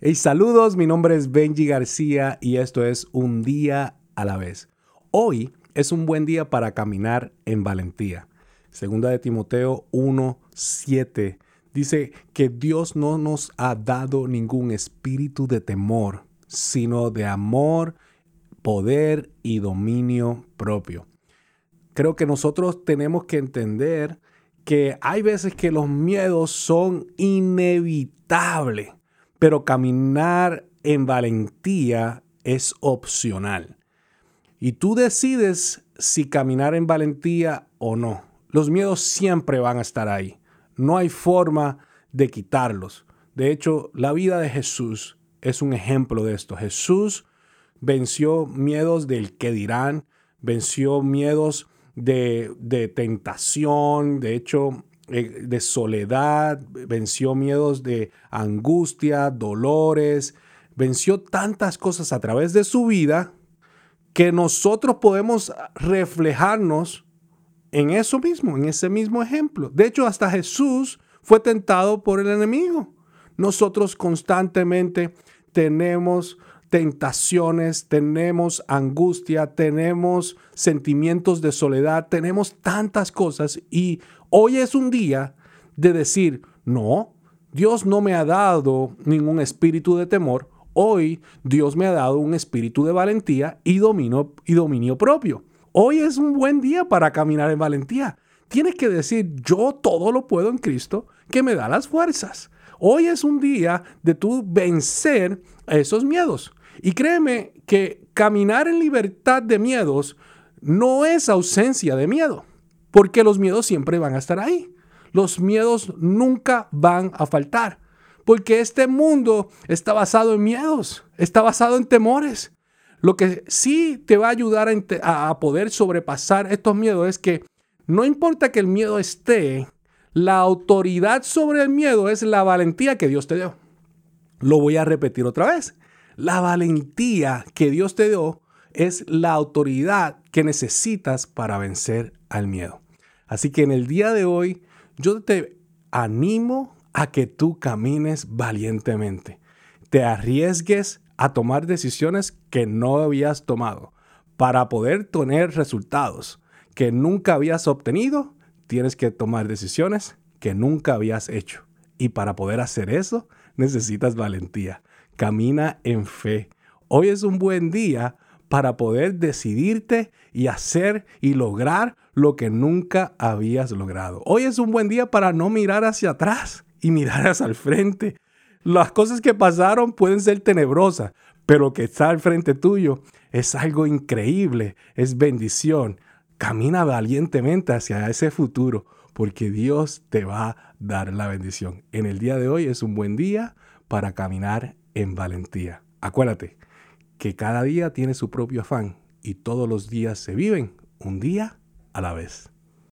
Hey, saludos, mi nombre es Benji García y esto es Un día a la vez. Hoy es un buen día para caminar en valentía. Segunda de Timoteo 1:7 dice que Dios no nos ha dado ningún espíritu de temor, sino de amor, poder y dominio propio. Creo que nosotros tenemos que entender que hay veces que los miedos son inevitables pero caminar en valentía es opcional. Y tú decides si caminar en valentía o no. Los miedos siempre van a estar ahí. No hay forma de quitarlos. De hecho, la vida de Jesús es un ejemplo de esto. Jesús venció miedos del que dirán, venció miedos de, de tentación. De hecho, de soledad, venció miedos de angustia, dolores, venció tantas cosas a través de su vida que nosotros podemos reflejarnos en eso mismo, en ese mismo ejemplo. De hecho, hasta Jesús fue tentado por el enemigo. Nosotros constantemente tenemos tentaciones, tenemos angustia, tenemos sentimientos de soledad, tenemos tantas cosas y hoy es un día de decir, no, Dios no me ha dado ningún espíritu de temor, hoy Dios me ha dado un espíritu de valentía y dominio, y dominio propio. Hoy es un buen día para caminar en valentía. Tienes que decir, yo todo lo puedo en Cristo que me da las fuerzas. Hoy es un día de tú vencer esos miedos. Y créeme que caminar en libertad de miedos no es ausencia de miedo, porque los miedos siempre van a estar ahí. Los miedos nunca van a faltar, porque este mundo está basado en miedos, está basado en temores. Lo que sí te va a ayudar a, poder sobrepasar estos miedos es que no importa que el miedo esté, la autoridad sobre el miedo es la valentía que Dios te dio. Lo voy a repetir otra vez. La valentía que Dios te dio es la autoridad que necesitas para vencer al miedo. Así que en el día de hoy yo te animo a que tú camines valientemente, te arriesgues a tomar decisiones que no habías tomado. Para poder tener resultados que nunca habías obtenido, tienes que tomar decisiones que nunca habías hecho. Y para poder hacer eso, necesitas valentía camina en fe. Hoy es un buen día para poder decidirte y hacer y lograr lo que nunca habías logrado. Hoy es un buen día para no mirar hacia atrás y mirar hacia el frente. Las cosas que pasaron pueden ser tenebrosas, pero que está al frente tuyo es algo increíble, es bendición. Camina valientemente hacia ese futuro porque Dios te va a dar la bendición. En el día de hoy es un buen día para caminar en valentía. Acuérdate que cada día tiene su propio afán y todos los días se viven un día a la vez.